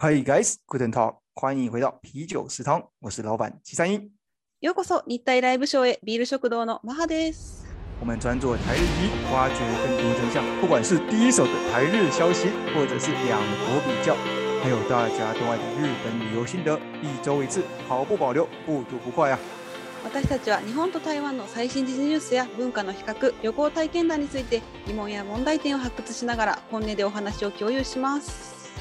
Hi guys, good and talk，欢迎回到啤酒食堂，我是老板齐三英。ようこそ日泰ライブショーへ、ビール食堂のマハです。我们专做台日，挖掘更多真相，不管是第一手的台日消息，或者是两国比较，还有大家都爱的日本旅游心得，一周一次，毫不保留，不吐不快啊！私たちは日本と台湾の最新時事ニュースや文化の比較旅行体験談について疑問や問題点を発掘しながら本音でお話を共有します。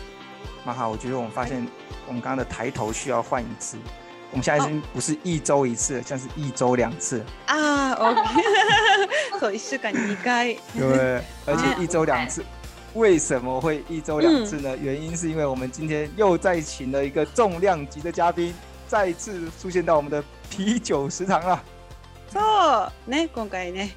马哈，我觉得我们发现我们刚刚的抬头需要换一次。我们现在已经不是一周一次，像是一周两次啊。OK，そう一週間二回。对，而且一周两次。为什么会一周两次呢？原因是因为我们今天又再请了一个重量级的嘉宾。再次出现到我们的啤酒食堂了。そうね、今回ね、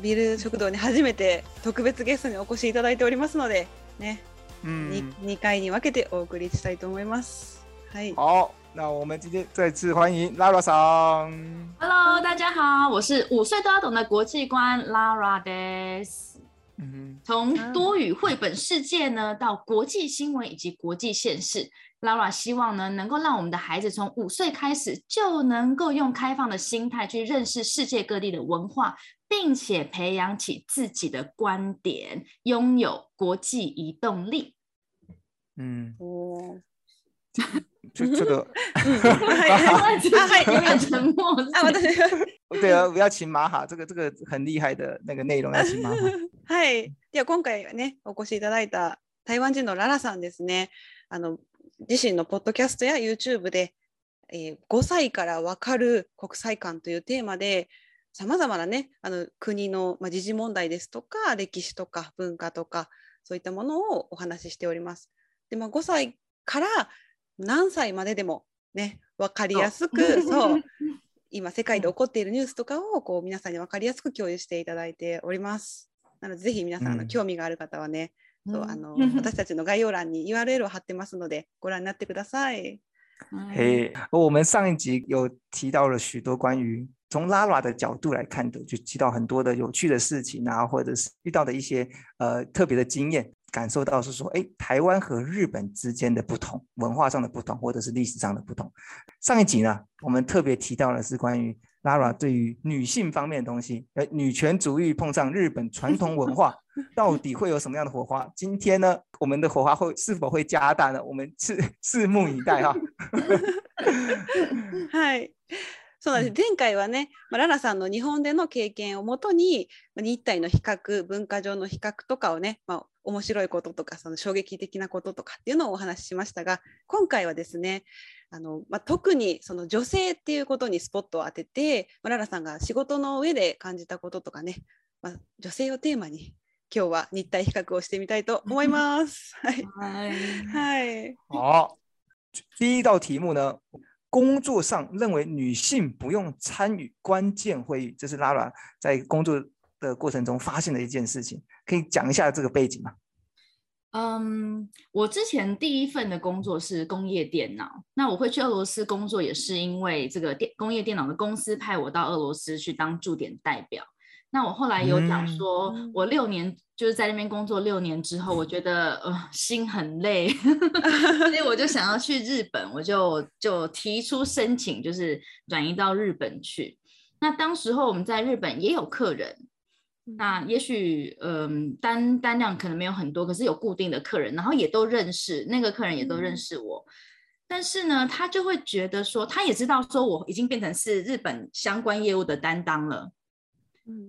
ビル食堂に初めて特別ゲストにお越しいただいておりますので、ね、二回に分けてお送りしたいと思います。はい。好，那我们今天再次欢迎 Lara 桑。Hello，大家好，我是五岁都要懂的国际观 Lara Des。从多语绘本世界呢，到国际新闻以及国际现实，Lara 希望呢，能够让我们的孩子从五岁开始就能够用开放的心态去认识世界各地的文化，并且培养起自己的观点，拥有国际移动力。嗯，哦，这这个，他还有点沉默，啊！我 的对啊，我要请马哈，这个这个很厉害的那个内容要请马哈。是 的，是的，是的。是的，是的，是的。是的，是的，是的。是的，自身のポッドキャストや YouTube で、えー、5歳から分かる国際観というテーマでさまざまな、ね、あの国の、まあ、時事問題ですとか歴史とか文化とかそういったものをお話ししております。でまあ、5歳から何歳まででも、ね、分かりやすくそう今世界で起こっているニュースとかをこう皆さんに分かりやすく共有していただいております。なのでぜひ皆さん、の興味がある方はね所以，我们上一集有提到了许多关于从拉 a 的角度来看的，就提到很多的有趣的事情啊，或者是遇到的一些呃特别的经验，感受到是说，哎，台湾和日本之间的不同，文化上的不同，或者是历史上的不同。上一集呢，我们特别提到的是关于。Lara 对于女性方面的东西，哎，女权主义碰上日本传统文化，到底会有什么样的火花？今天呢，我们的火花会是否会加大呢？我们拭拭目以待哈。哈，嗨。そうなんです、うん、前回はね、まあ、ララさんの日本での経験をもとに、まあ、日体の比較文化上の比較とかをね、まあ、面白いこととかその衝撃的なこととかっていうのをお話ししましたが今回はですねあの、まあ、特にその女性っていうことにスポットを当てて、まあ、ララさんが仕事の上で感じたこととかね、まあ、女性をテーマに今日は日体比較をしてみたいと思います。はい。はい。第一道目呢，工作上认为女性不用参与关键会议，这是拉拉在工作的过程中发现的一件事情。可以讲一下这个背景吗？嗯，我之前第一份的工作是工业电脑，那我会去俄罗斯工作也是因为这个电工业电脑的公司派我到俄罗斯去当驻点代表。那我后来有讲说，我六年就是在那边工作六年之后，我觉得呃心很累，所以我就想要去日本，我就就提出申请，就是转移到日本去。那当时候我们在日本也有客人，那也许嗯单单量可能没有很多，可是有固定的客人，然后也都认识那个客人，也都认识我。但是呢，他就会觉得说，他也知道说我已经变成是日本相关业务的担当了。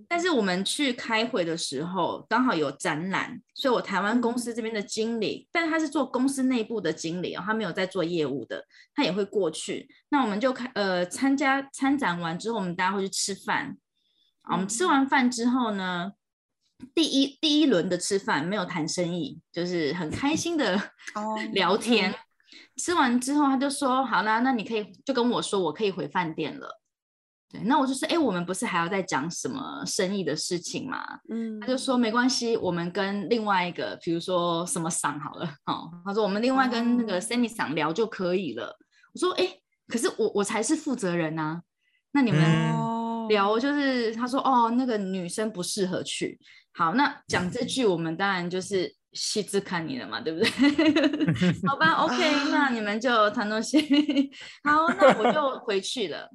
但是我们去开会的时候，刚好有展览，所以我台湾公司这边的经理，但他是做公司内部的经理哦，他没有在做业务的，他也会过去。那我们就开呃参加参展完之后，我们大家会去吃饭。我们吃完饭之后呢，第一第一轮的吃饭没有谈生意，就是很开心的 聊天。吃完之后，他就说：好啦，那你可以就跟我说，我可以回饭店了。对，那我就说，哎，我们不是还要再讲什么生意的事情嘛？嗯，他就说没关系，我们跟另外一个，比如说什么厂好了，哦，他说我们另外跟那个 Sammy 厂聊就可以了。我说，哎，可是我我才是负责人呐，那你们聊就是，他说，哦，那个女生不适合去。好，那讲这句，我们当然就是细致看你了嘛，对不对？好吧，OK，那你们就谈东西，好，那我就回去了。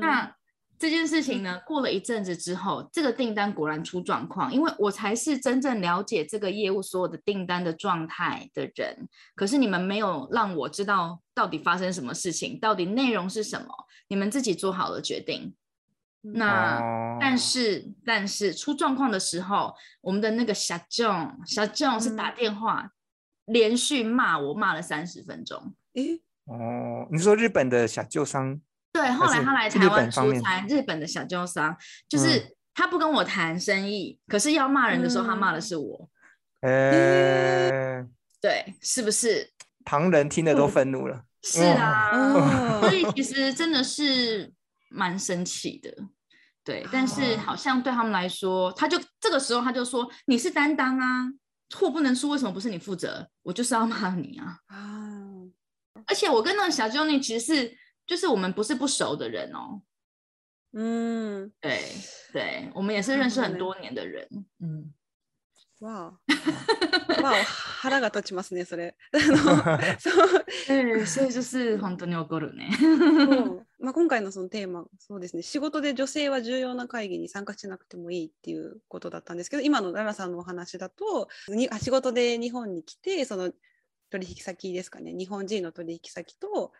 那这件事情呢？过了一阵子之后，这个订单果然出状况，因为我才是真正了解这个业务所有的订单的状态的人。可是你们没有让我知道到底发生什么事情，到底内容是什么，你们自己做好了决定。那但是但是出状况的时候，我们的那个小 John 小 John 是打电话连续骂我骂了三十分钟。诶，哦，你说日本的小旧商。对，后来他来台湾出差，日本的小经商，就是他不跟我谈生意，可是要骂人的时候，他骂的是我。呃，对，是不是？唐人听的都愤怒了。是啊，所以其实真的是蛮生气的。对，但是好像对他们来说，他就这个时候他就说：“你是担当啊，货不能输，为什么不是你负责？我就是要骂你啊！”啊，而且我跟那个小 Johnny 其实是。就是我们不是不熟的人哦。嗯，对对，我们也是认识很多年的人。嗯，哇，あ、腹が立ちますね、それ。そう、えー、それ本当に起こるね。まあ今回のそのテーマ、そうですね、仕事で女性は重要な会議に参加しなくてもいいっていうことだったんですけど、今のララさんのお話だと、に仕事で日本に来て、その取引先ですかね、日本人の取引先と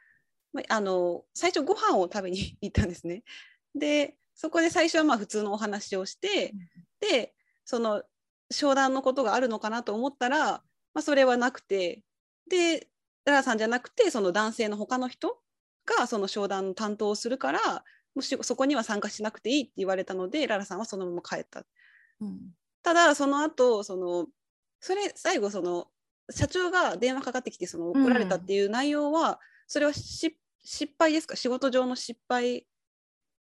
あ、の最初ご飯を食べに行ったんですね。でそこで最初はまあ普通のお話をして、でその商談のことがあるのかなと思ったら、まあ、それはなくてでララさんじゃなくてその男性の他の人がその商談の担当をするからもしそこには参加しなくていいって言われたのでララさんはそのまま帰った。うん、ただその後そのそれ最後その社長が電話かかってきてその怒られたっていう内容は、それは失敗ですか仕事上の失敗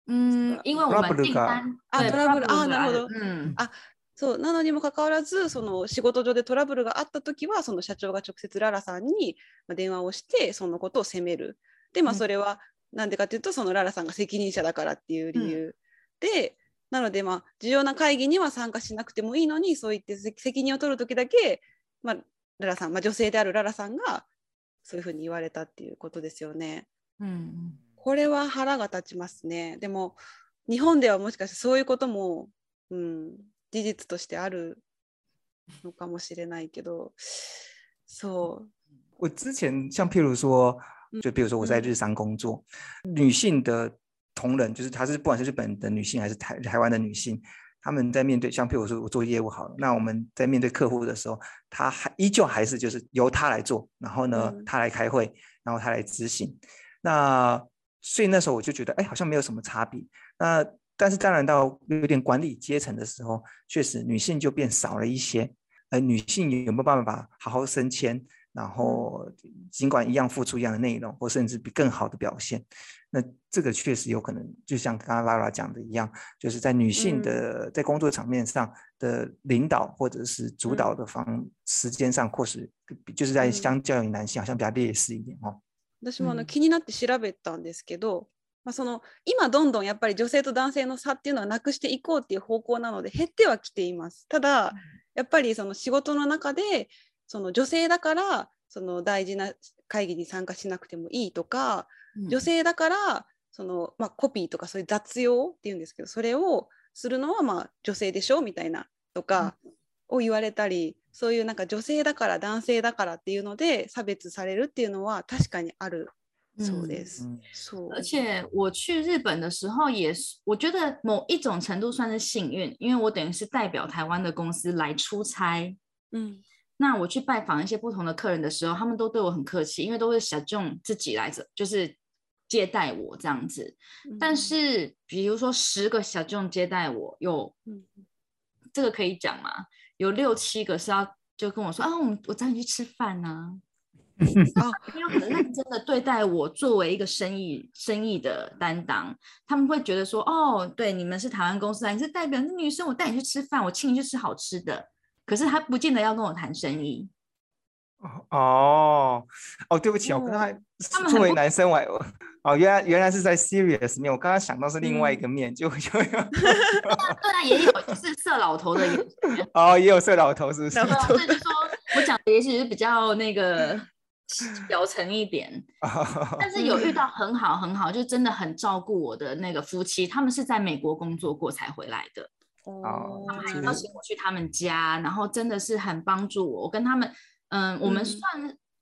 うん、为我トラブルあ、なそうなのにもかかわらず、その仕事上でトラブルがあった時は、その社長が直接ララさんに電話をして、そのことを責める。で、まあそれはなんでかというと、そのララさんが責任者だからっていう理由、うん、で、なのでまあ重要な会議には参加しなくてもいいのに、そう言って責任を取る時だけ、まあララさん、まあ女性であるララさんがそういうふうに言われたっていうことですよね。うん、これは腹が立ちますね。でも日本ではもしかしてそういうことも、うん、事実としてあるのかもしれないけど、そう。我之前像譬如说，就比如说我在日商工作，女性的同仁就是她是不管是日本的女性还是台台湾的女性，他们在面对，像譬如说，我做业务好，了，那我们在面对客户的时候，他还依旧还是就是由他来做，然后呢，他来开会，然后他来执行。那所以那时候我就觉得，哎，好像没有什么差别。那但是当然到有点管理阶层的时候，确实女性就变少了一些。呃，女性有没有办法好好升迁？然后尽管一样付出一样的内容，或甚至比更好的表现，那这个确实有可能，就像刚刚拉拉讲的一样，就是在女性的、嗯、在工作场面上的领导或者是主导的方、嗯、时间上，或是就是在相较于男性好像比较劣势一点哦。私もあの気になって調べたんですけど、まあその今どんどんやっぱり女性と男性の差っていうのはなくしていこうっていう方向なので減ってはきています。ただやっぱりその仕事の中でその女性だからその大事な会議に参加しなくてもいいとか、うん、女性だからその、まあ、コピーとかそういう雑用っていうんですけどそれをするのはまあ女性でしょみたいなとかを言われたり、うん、そういうなんか女性だから男性だからっていうので差別されるっていうのは確かにあるそうです。嗯、而且我去日本的时候也是，我觉得某一种程度算是幸运，因为我等于是代表台湾的公司来出差。嗯，那我去拜访一些不同的客人的时候，他们都对我很客气，因为都是小众自己来着，就是接待我这样子。但是，比如说十个小众接待我，有这个可以讲吗？有六七个是要就跟我说啊，我我找你去吃饭呢。哦，因为很认真的对待我作为一个生意生意的担当，他们会觉得说，哦，对，你们是台湾公司啊，你是代表是女生，我带你去吃饭，我请你去吃好吃的。可是他不见得要跟我谈生意。哦哦，对不起，我刚才作为男生，我哦，原来原来是在 serious 面，我刚刚想到是另外一个面，就就有 对啊，也有是色老头的。哦，也有色老头，是不是？就是说，我讲的也许是比较那个表层一点，但是有遇到很好很好，就真的很照顾我的那个夫妻，他们是在美国工作过才回来的。哦，他们还邀请我去他们家，然后真的是很帮助我。我跟他们，嗯，我们算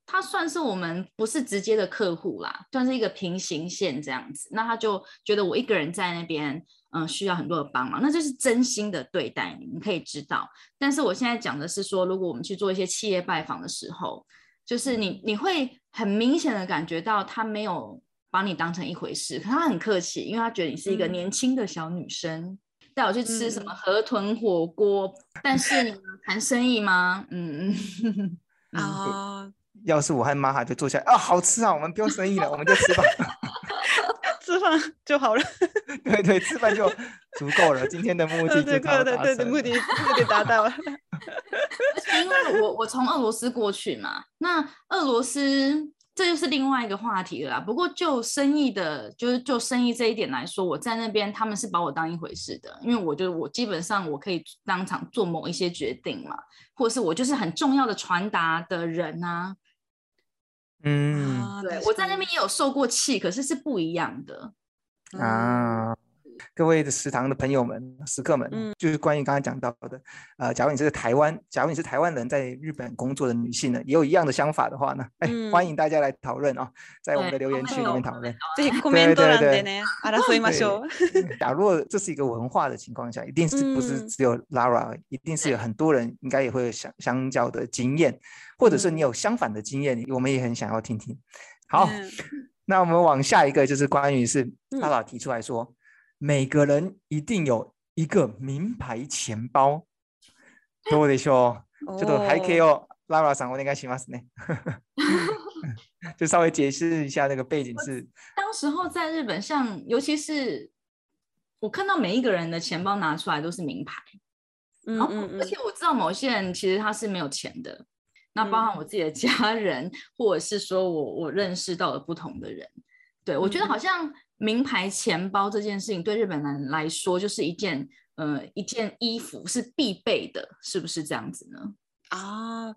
他算是我们不是直接的客户啦，算是一个平行线这样子。那他就觉得我一个人在那边，嗯，需要很多的帮忙，那就是真心的对待你，你可以知道。但是我现在讲的是说，如果我们去做一些企业拜访的时候，就是你你会很明显的感觉到他没有把你当成一回事，可他很客气，因为他觉得你是一个年轻的小女生。带我去吃什么河豚火锅？但是谈生意吗？嗯 嗯啊！要是我和妈还就坐下啊，好吃啊，我们不要生意了，我们就吃饭，吃饭就好了。对对，吃饭就足够了。今天的目的就达到了。对对对目的目的达到了。因为我我从俄罗斯过去嘛，那俄罗斯。这就是另外一个话题了啦。不过就生意的，就是就生意这一点来说，我在那边他们是把我当一回事的，因为我就我基本上我可以当场做某一些决定嘛，或者是我就是很重要的传达的人啊。嗯，对，我在那边也有受过气，可是是不一样的啊。各位的食堂的朋友们、食客们，嗯，就是关于刚刚讲到的，呃，假如你是台湾，假如你是台湾人在日本工作的女性呢，也有一样的想法的话呢，哎，欢迎大家来讨论哦，在我们的留言区里面讨论，对，对对对，阿拉说一嘛，假如这是一个文化的情况下，一定是不是只有 Lara，一定是有很多人应该也会相相较的经验，或者是你有相反的经验，我们也很想要听听。好，那我们往下一个就是关于是 l a 提出来说。每个人一定有一个名牌钱包，多 得说，这个还可以哦。就稍微解释一下那个背景是：当时候在日本，像尤其是我看到每一个人的钱包拿出来都是名牌，嗯嗯嗯，而且我知道某些人其实他是没有钱的，那包含我自己的家人，或者是说我我认识到了不同的人，对我觉得好像。名牌钱包这件事情对日本人来说就是一件呃一件衣服是必备的，是不是这样子呢？あ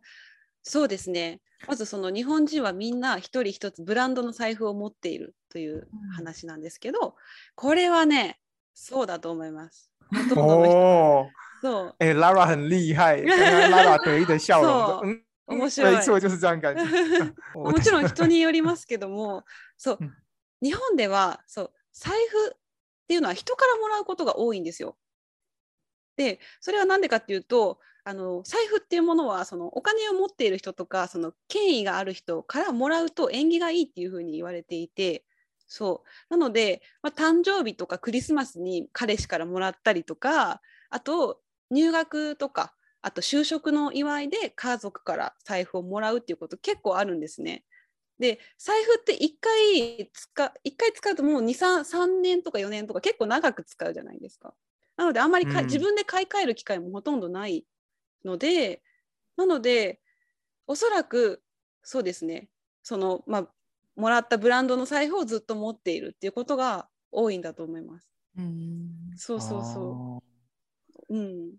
そうですね。まずその日本人はみんな一人一つブランドの財布を持っているという話なんですけど、これはね、そうだと思います。お、そう。え、ララ很厉害。ララ 得意的笑容。面白い。没错、就是这样感觉。もちろん人によりますけども、そう。日本ではそう財布っていうのは人からもらうことが多いんですよ。でそれは何でかっていうとあの財布っていうものはそのお金を持っている人とかその権威がある人からもらうと縁起がいいっていうふうに言われていてそうなので、まあ、誕生日とかクリスマスに彼氏からもらったりとかあと入学とかあと就職の祝いで家族から財布をもらうっていうこと結構あるんですね。で財布って1回使一回使うともう23年とか4年とか結構長く使うじゃないですか。なのであんまりか、うん、自分で買い替える機会もほとんどないのでなのでおそらくそうですねそのまあもらったブランドの財布をずっと持っているっていうことが多いんだと思います。うんそうそうそう。うん。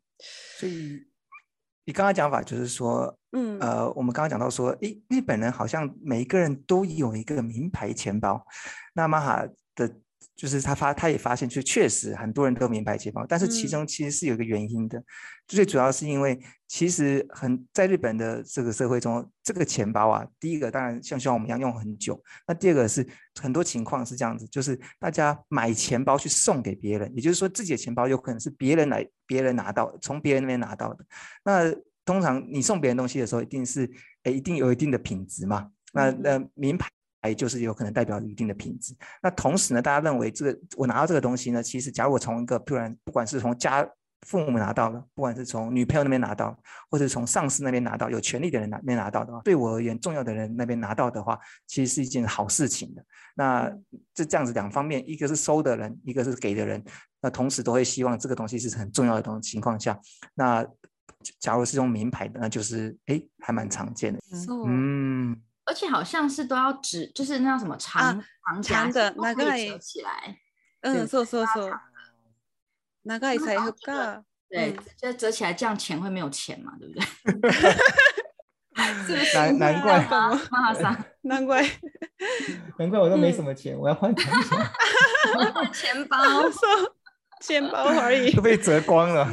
你刚刚讲法就是说，嗯，呃，我们刚刚讲到说，诶，日本人好像每一个人都有一个名牌钱包，那玛哈的。就是他发，他也发现，就确实很多人都名牌钱包，但是其中其实是有一个原因的，最主要是因为其实很在日本的这个社会中，这个钱包啊，第一个当然像像我们一样用很久，那第二个是很多情况是这样子，就是大家买钱包去送给别人，也就是说自己的钱包有可能是别人来别人拿到，从别人那边拿到的。那通常你送别人东西的时候，一定是诶一定有一定的品质嘛，那那名牌。就是有可能代表一定的品质。那同时呢，大家认为这个我拿到这个东西呢，其实假如我从一个突然不管是从家父母拿到的，不管是从女朋友那边拿到，或者从上司那边拿到有权利的人那边拿到的话，对我而言重要的人那边拿到的话，其实是一件好事情的。那这这样子两方面，一个是收的人，一个是给的人，那同时都会希望这个东西是很重要的。这种情况下，那假如是用名牌的，那就是哎还蛮常见的。嗯。而且好像是都要指，就是那叫什么长长长的那个折起来，嗯，そうそうそう。那个也才一个，对，就折起来这样钱会没有钱嘛，对不对？难难怪，妈妈桑，难怪，难怪我都没什么钱，我要换钱，包，钱包，说钱包而已被折光了。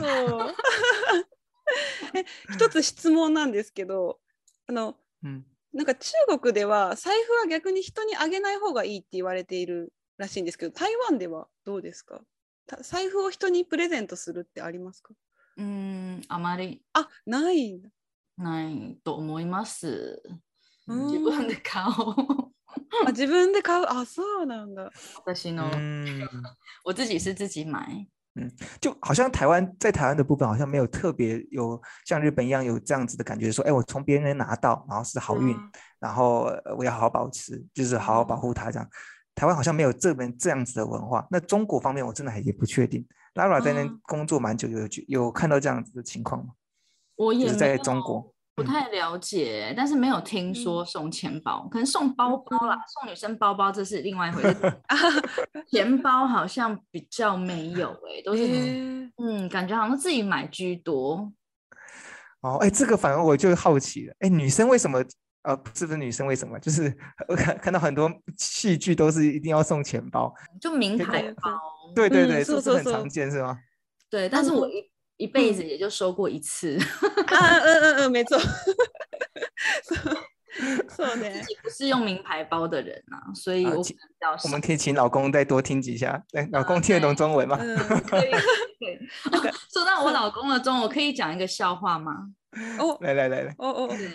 一つ質問なんですけど、あの、うなんか中国では財布は逆に人にあげない方がいいって言われているらしいんですけど台湾ではどうですか財布を人にプレゼントするってありますかうんあまりあないないと思います自分で買おあ自分で買うあそうなんだ私のお自己是自己买嗯，就好像台湾在台湾的部分，好像没有特别有像日本一样有这样子的感觉，说，哎，我从别人拿到，然后是好运，然后我要好好保持，就是好好保护它这样。台湾好像没有这边这样子的文化。那中国方面，我真的还不确定。Lara 在那工作蛮久，有有看到这样子的情况吗？我也在中国。不太了解，但是没有听说送钱包，可能送包包啦，送女生包包这是另外一回事。钱包好像比较没有诶，都是嗯，感觉好像自己买居多。哦，哎，这个反而我就好奇了，哎，女生为什么？呃，是不是女生为什么？就是我看看到很多戏剧都是一定要送钱包，就名牌包。对对对，是不是很常见是吗？对，但是我一。一辈子也就收过一次。嗯嗯嗯嗯，没错，没 错呢。自己不是用名牌包的人啊，所以我很老实。我们可以请老公再多听几下，对，老公听得懂中文吗？对对。说到我老公的中，我可以讲一个笑话吗？哦，来来来来，哦哦。对，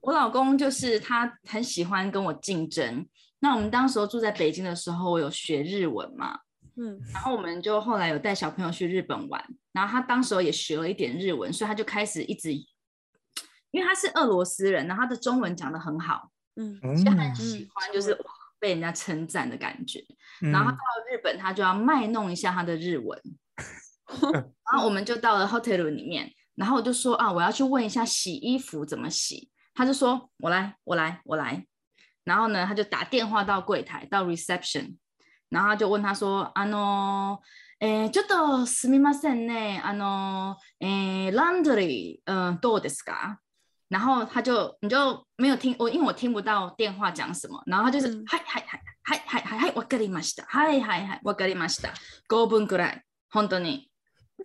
我老公就是他很喜欢跟我竞争。那我们当时候住在北京的时候，我有学日文嘛。嗯，然后我们就后来有带小朋友去日本玩，然后他当时候也学了一点日文，所以他就开始一直，因为他是俄罗斯人，然后他的中文讲的很好，嗯，他很喜欢就是被人家称赞的感觉。然后到了日本，他就要卖弄一下他的日文，然后我们就到了 hotel 里面，然后我就说啊，我要去问一下洗衣服怎么洗，他就说我来，我来，我来，然后呢，他就打电话到柜台，到 reception。然后就问他说：“あの、え、ちょっとすみませんね、あの、え、ランドリー、うん、どうですか？”然后他就你就没有听我，因为我听不到电话讲什么。然后他就是“嗨嗨嗨嗨嗨嗨，わかりました。嗨嗨嗨，わかりました。五分くらい、本当に、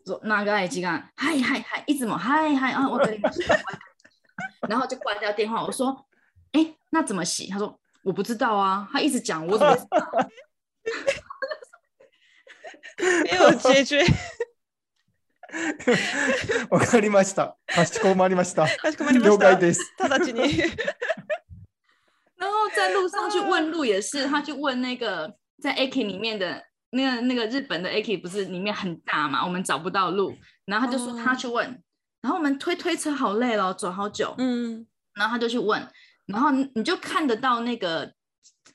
个爱時干，嗨嗨嗨，一直も、嗨嗨啊，我かりました。”然后就挂掉电话。我说：“哎，那怎么洗？”他说：“我不知道啊。”他一直讲，我怎么？没有解决。わかりました。立ち止まりました。立ち止まりました。了解です。ただ気に。然后在路上去问路也是，他就问那个在 a k 里面的那个那个日本的 a k 不是里面很大嘛，我们找不到路，然后他就说他去问，然后我们推推车好累了，走好久，嗯，然后他就去问，然后你就看得到那个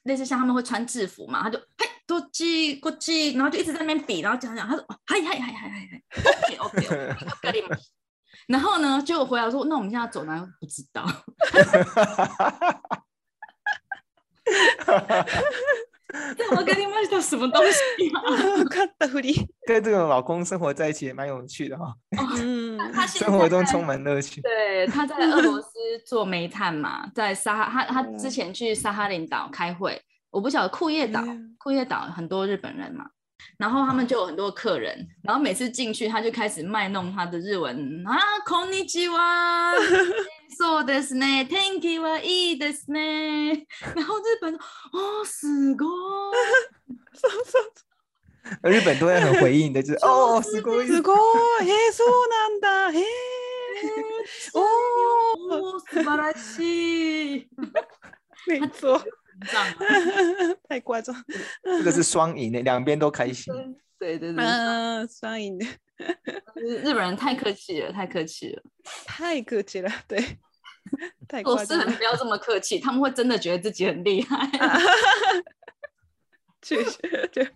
类似像他们会穿制服嘛，他就嘿。多记多记，然后就一直在那边比，然后讲讲。他说：“嗨嗨嗨嗨嗨嗨！”然后呢，就回来说：“那 我们现在走哪？不知道。”哈！我给你什么东西？看大狐狸跟这种老公生活在一起也蛮有趣的哈。嗯，他生活中充满乐趣。对，他在俄罗斯做煤炭嘛，在沙哈他他之前去沙哈林岛开会。我不晓得库页岛，库页岛很多日本人嘛，然后他们就有很多客人，然后每次进去他就开始卖弄他的日文啊，こんにちは，そうですね，天気はいいですね。然后日本哦，すごい日本都会很回应的，就是 哦，すごい，すごい，え、そうなんだ、え、お、素晴らしい，没错。太夸张，这个是双赢的，两边都开心。对对对，双赢的。日本人太客气了，太客气了，太客气了。对，太做事不要这么客气，他们会真的觉得自己很厉害。确实，对。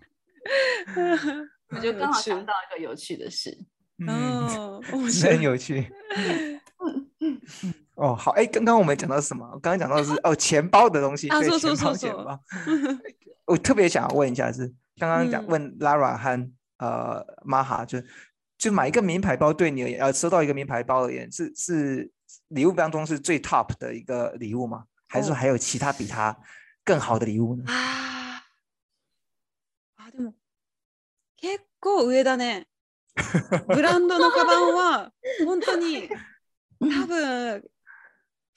我就刚好想到一个有趣的事，嗯，是很有趣。哦，好，哎，刚刚我们讲到什么？刚刚讲到是 哦，钱包的东西，钱包，钱包。我特别想要问一下，是刚刚讲问 Lara 和呃 Maha，就就买一个名牌包对你而言，呃，收到一个名牌包而言，是是礼物当中是最 top 的一个礼物吗？还是说还有其他比它更好的礼物呢？啊，でも結構上だね。ブランドのカバンは本当に多分。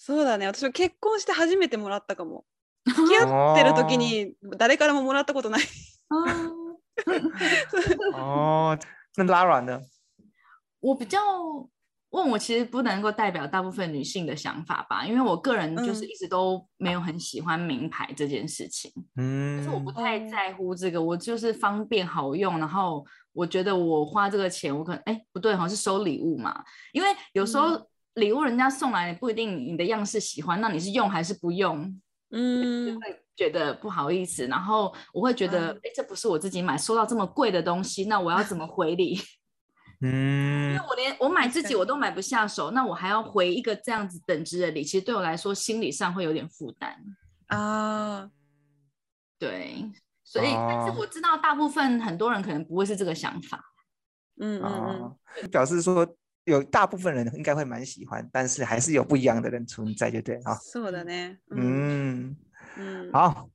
そうだね。私は結婚して初めてもらったかも。付き合ってる時に誰からももらったことない。哦，那拉软的。我比较问我其实不能够代表大部分女性的想法吧，因为我个人就是一直都没有很喜欢名牌这件事情。嗯。就是我不太在乎这个，我就是方便好用，然后我觉得我花这个钱，我可能哎不对，好像是收礼物嘛，因为有时候。礼物人家送来，不一定你的样式喜欢，那你是用还是不用？嗯，就会觉得不好意思。然后我会觉得，哎，这不是我自己买，收到这么贵的东西，那我要怎么回礼？嗯，因为我连我买自己我都买不下手，那我还要回一个这样子等值的礼，其实对我来说心理上会有点负担啊。对，所以但是我知道大部分很多人可能不会是这个想法。嗯嗯嗯，表示说。有大部分人应该会蛮喜欢，但是还是有不一样的人存在，就对啊？是我的呢。嗯嗯，好，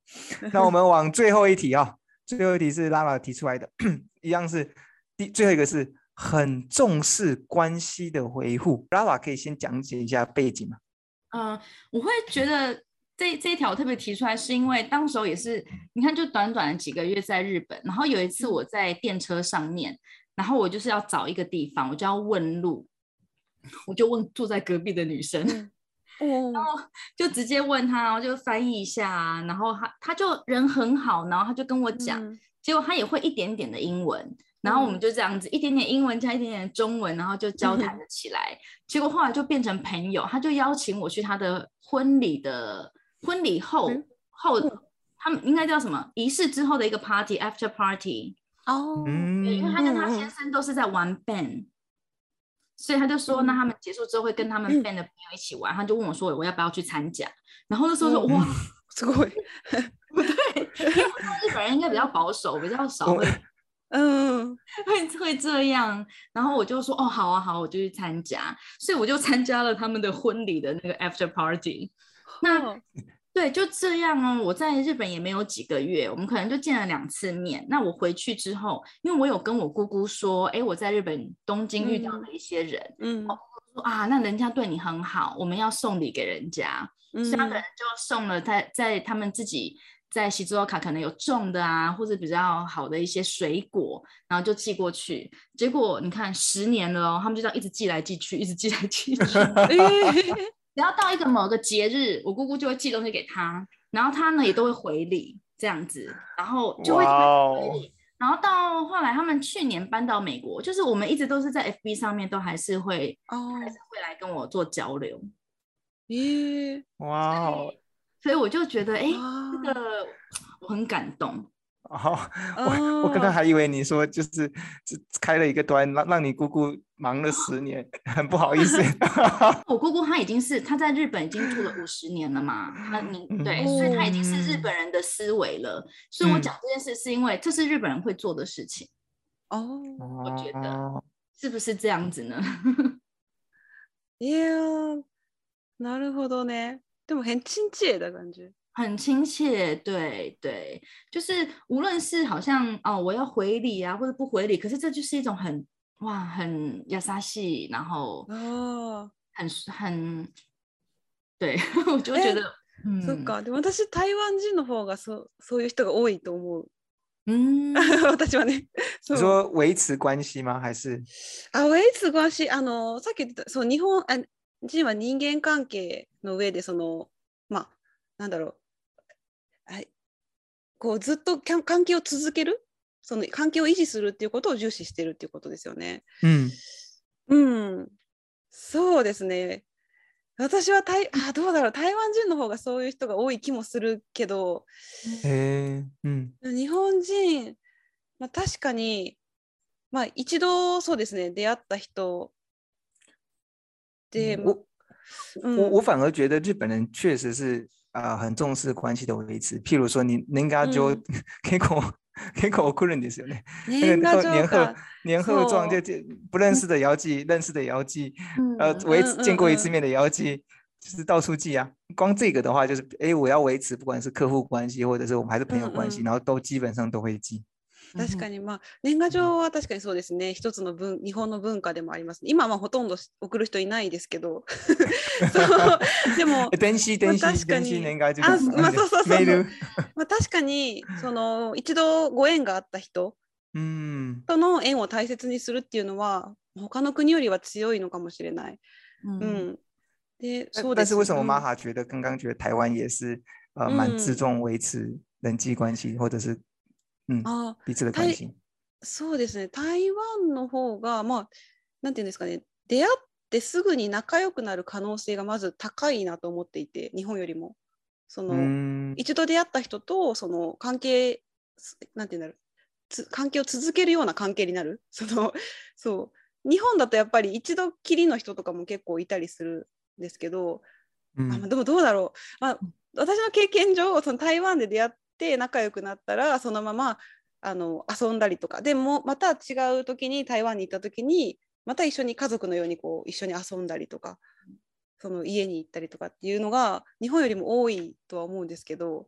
那我们往最后一题啊，最后一题是拉拉提出来的，一样是第最后一个是很重视关系的维护。拉拉可以先讲解一下背景吗？嗯，我会觉得这这一条特别提出来，是因为当时候也是你看，就短短几个月在日本，然后有一次我在电车上面。然后我就是要找一个地方，我就要问路，我就问住在隔壁的女生，然后就直接问然后就翻译一下，然后她她就人很好，然后她就跟我讲，结果她也会一点点的英文，然后我们就这样子一点点英文加一点点中文，然后就交谈了起来，结果后来就变成朋友，他就邀请我去他的婚礼的婚礼后后，他们应该叫什么仪式之后的一个 party after party。哦，因为他跟他先生都是在玩 band，所以他就说，那他们结束之后会跟他们 band 的朋友一起玩。他就问我说，我要不要去参加？然后就说说哇，怎个会？不对，日本人应该比较保守，比较少。嗯，会会这样。然后我就说，哦，好啊，好，我就去参加。所以我就参加了他们的婚礼的那个 after party。那。对，就这样哦。我在日本也没有几个月，我们可能就见了两次面。那我回去之后，因为我有跟我姑姑说，哎，我在日本东京遇到了一些人，嗯，啊，那人家对你很好，我们要送礼给人家，嗯，他可能就送了在在他们自己在西周卡可能有种的啊，或者比较好的一些水果，然后就寄过去。结果你看，十年了哦，他们就这样一直寄来寄去，一直寄来寄去。只要到一个某个节日，我姑姑就会寄东西给他，然后他呢也都会回礼这样子，然后就会回礼。然后到后来，他们去年搬到美国，就是我们一直都是在 FB 上面，都还是会哦，还是会来跟我做交流。咦，哇哦！所以我就觉得，哎，这个我很感动。哦，我我刚刚还以为你说就是开了一个端，让让你姑姑。忙了十年，很不好意思。我姑姑她已经是她在日本已经住了五十年了嘛，她你对，所以她已经是日本人的思维了。所以我讲这件事是因为这是日本人会做的事情。哦，我觉得是不是这样子呢？え、なるほどね。でも、很亲切的感觉。很亲切，对对，就是无论是好像哦，我要回礼啊，或者不回礼，可是这就是一种很。哇，很亚し系，然后哦，很很对，我就觉得。そっかで私台湾人の方がそそういう人が多いと思う。うん 私はね。そう。维持关系吗还是あ维持关系あのさっき言ったそう日本あ人は人間関係の上でそのまあなんだろうはいこうずっと関係を続けるその関係を維持するっていうことを重視してるっていうことですよね。うん、うん、そうですね。私は台あどうだろう台湾人の方がそういう人が多い気もするけど、へうん、日本人、まあ、確かに、まあ、一度そうですね出会った人で、我我我反而觉得日本人确实是啊、呃、很重视关系的维持，譬如说你人家就、嗯、結構开口困难的时候呢，年后年后年后状就就不认识的姚记，认识的姚记，呃，维一见过一次面的姚记，就是到处记啊。光这个的话，就是哎，我要维持，不管是客户关系，或者是我们还是朋友关系，然后都基本上都会记。確かに、まあ、年賀状は確かにそうですね、一つの分日本の文化でもあります、ね、今はほとんど送る人いないですけど、でも、電 子、電子、まあ、確かに年賀状あ、まあ、そまあ、確かにその一度ご縁があった人との縁を大切にするっていうのは、他の国よりは強いのかもしれない。うん、うん对，但是为什么玛哈觉得刚刚觉得台湾也是呃蛮注重维持人际关系或者是うあそうですね台湾の方がまあなんていうんですかね出会ってすぐに仲良くなる可能性がまず高いなと思っていて日本よりもその一度出会った人とその関係なんていうんだろう関係を続けるような関係になる そのそう日本だとやっぱり一度きりの人とかも結構いたりするんですけど、うん、あでもどうだろう、まあ、私の経験上その台湾で出会っって仲良くなったらそのままあの遊んだりとかでもまた違う時に台湾に行った時にまた一緒に家族のようにこう一緒に遊んだりとかその家に行ったりとかっていうのが日本よりも多いとは思うんですけど。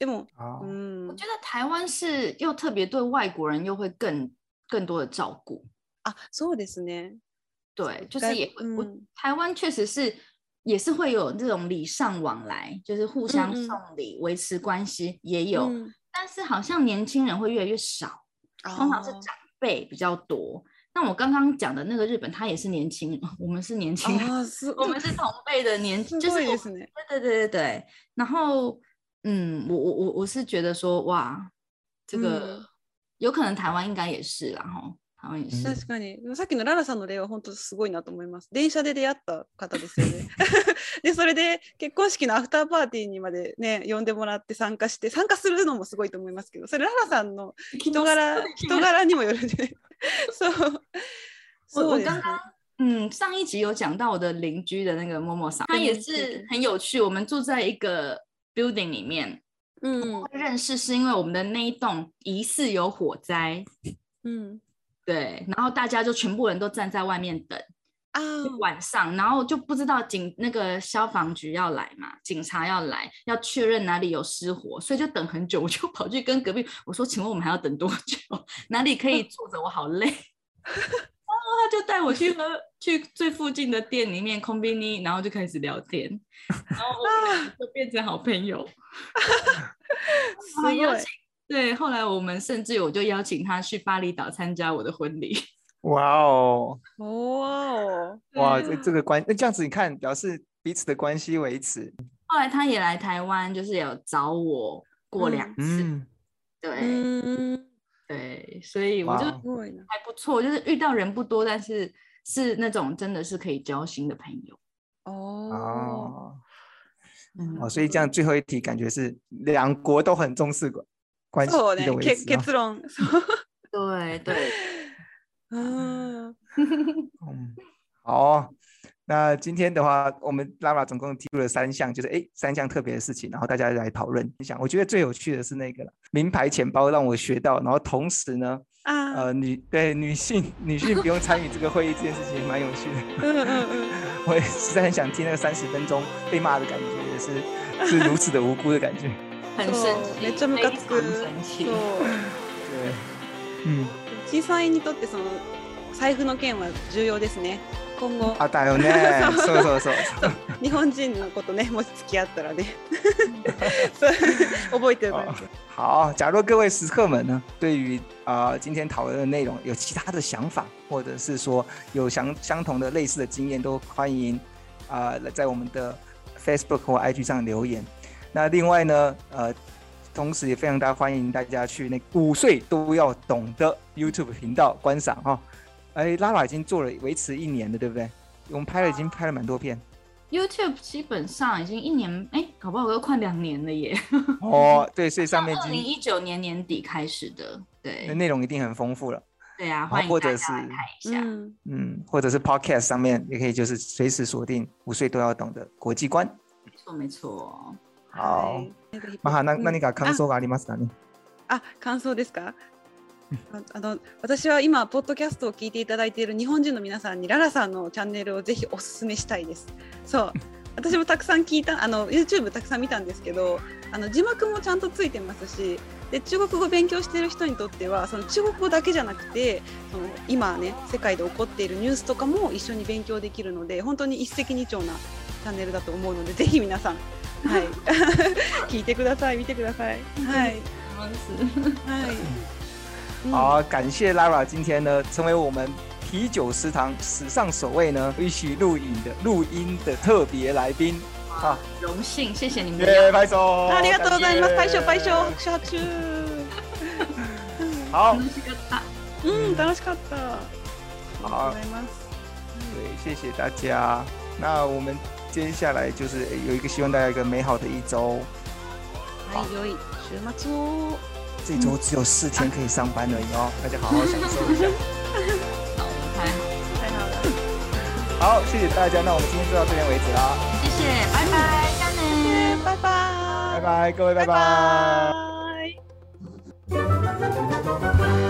でも、oh. 我觉得台湾是又特别对外国人又会更更多的照顾啊，そうですね。对，就是也我台湾确实是也是会有这种礼尚往来，就是互相送礼维持关系也有，但是好像年轻人会越来越少，通常是长辈比较多。那我刚刚讲的那个日本，他也是年轻，我们是年轻人，我们是同辈的年轻，就是对对对对对。然后，嗯，我我我我是觉得说，哇，这个有可能台湾应该也是啦，哦。はい、確かに、さっきのララさんの例は本当すごいなと思います。電車で出会った方ですよね。でそれで結婚式のアフターパーティーにまでね呼んでもらって参加して参加するのもすごいと思いますけどそれララさんの人柄人柄にもよるんで そう。そうですね嗯，上一集有讲到我的邻居的那个默默桑，他也是很有趣。我们住在一个 building 里面，嗯，认识是因为我们的那一栋疑似有火灾，对，然后大家就全部人都站在外面等啊，晚上，然后就不知道警那个消防局要来嘛，警察要来，要确认哪里有失火，所以就等很久，我就跑去跟隔壁我说，请问我们还要等多久？哪里可以坐着？我好累。然后他就带我去了去最附近的店里面 c o n v e n i 然后就开始聊天，然后我们就变成好朋友。四位。对，后来我们甚至我就邀请他去巴厘岛参加我的婚礼。哇哦，哇哦，哇，这这个关那这样子，你看表示彼此的关系维持。后来他也来台湾，就是有找我过两次。对，对，所以我就还不错，就是遇到人不多，但是是那种真的是可以交心的朋友。哦，哦，所以这样最后一题感觉是两国都很重视过。所以呢，结结论，对对，嗯，嗯，好，那今天的话，我们拉拉总共提出了三项，就是哎，三项特别的事情，然后大家来讨论一下。我觉得最有趣的是那个名牌钱包，让我学到，然后同时呢，啊，呃，女对女性女性不用参与这个会议这件事情蛮有趣的，嗯嗯嗯，我也实在很想听那三十分钟被骂的感觉，是是如此的无辜的感觉。很生气めっちゃムカつくそう、う小さいにとってその財布の件は重要ですね今後あだよね そうそうそう日本人のことねもし付き合ったらね 覚えてるから好假如各位食客们呢对于啊、呃、今天讨论的内容有其他的想法或者是说有相相同的类似的经验都欢迎啊、呃、在我们的 Facebook 或 IG 上留言那另外呢，呃，同时也非常大欢迎大家去那五岁都要懂的 YouTube 频道观赏哈。哎，拉拉已经做了维持一年了，对不对？我们拍了已经拍了蛮多片。YouTube 基本上已经一年，哎，搞不好都快两年了耶！哦，对，所以上面已经二零一九年年底开始的，对。那内容一定很丰富了。对啊，欢迎是，看一下。嗯，或者是 Podcast 上面也可以，就是随时锁定五岁都要懂的国际观。没错，没错。はまあ、な何か感想がありますかね。あ、あ感想ですか。あの私は今ポッドキャストを聞いていただいている日本人の皆さんにララさんのチャンネルをぜひお勧めしたいです。そう 私もたくさん聞いたあの YouTube たくさん見たんですけどあの字幕もちゃんとついてますしで中国語勉強してる人にとってはその中国語だけじゃなくてその今ね世界で起こっているニュースとかも一緒に勉強できるので本当に一石二鳥なチャンネルだと思うのでぜひ皆さん是，听听看，看，听听い。はい。好，感谢 Lara 今天呢，成为我们啤酒食堂史上首位呢一起录影的录音的特别来宾。啊，荣幸，谢谢你们。拍手，ありがとうございます。拍手，拍手，拍手，拍手。好。嗯，好。好。对，谢谢大家。那我们。接下来就是有一个希望大家一个美好的一周。哎呦，什么猪！这周只有四天可以上班而已哦，大家好好享受一下。好，我们开，太好了。好，谢谢大家，那我们今天就到这边为止啦。谢谢，拜拜，拜拜。拜拜，各位，拜拜。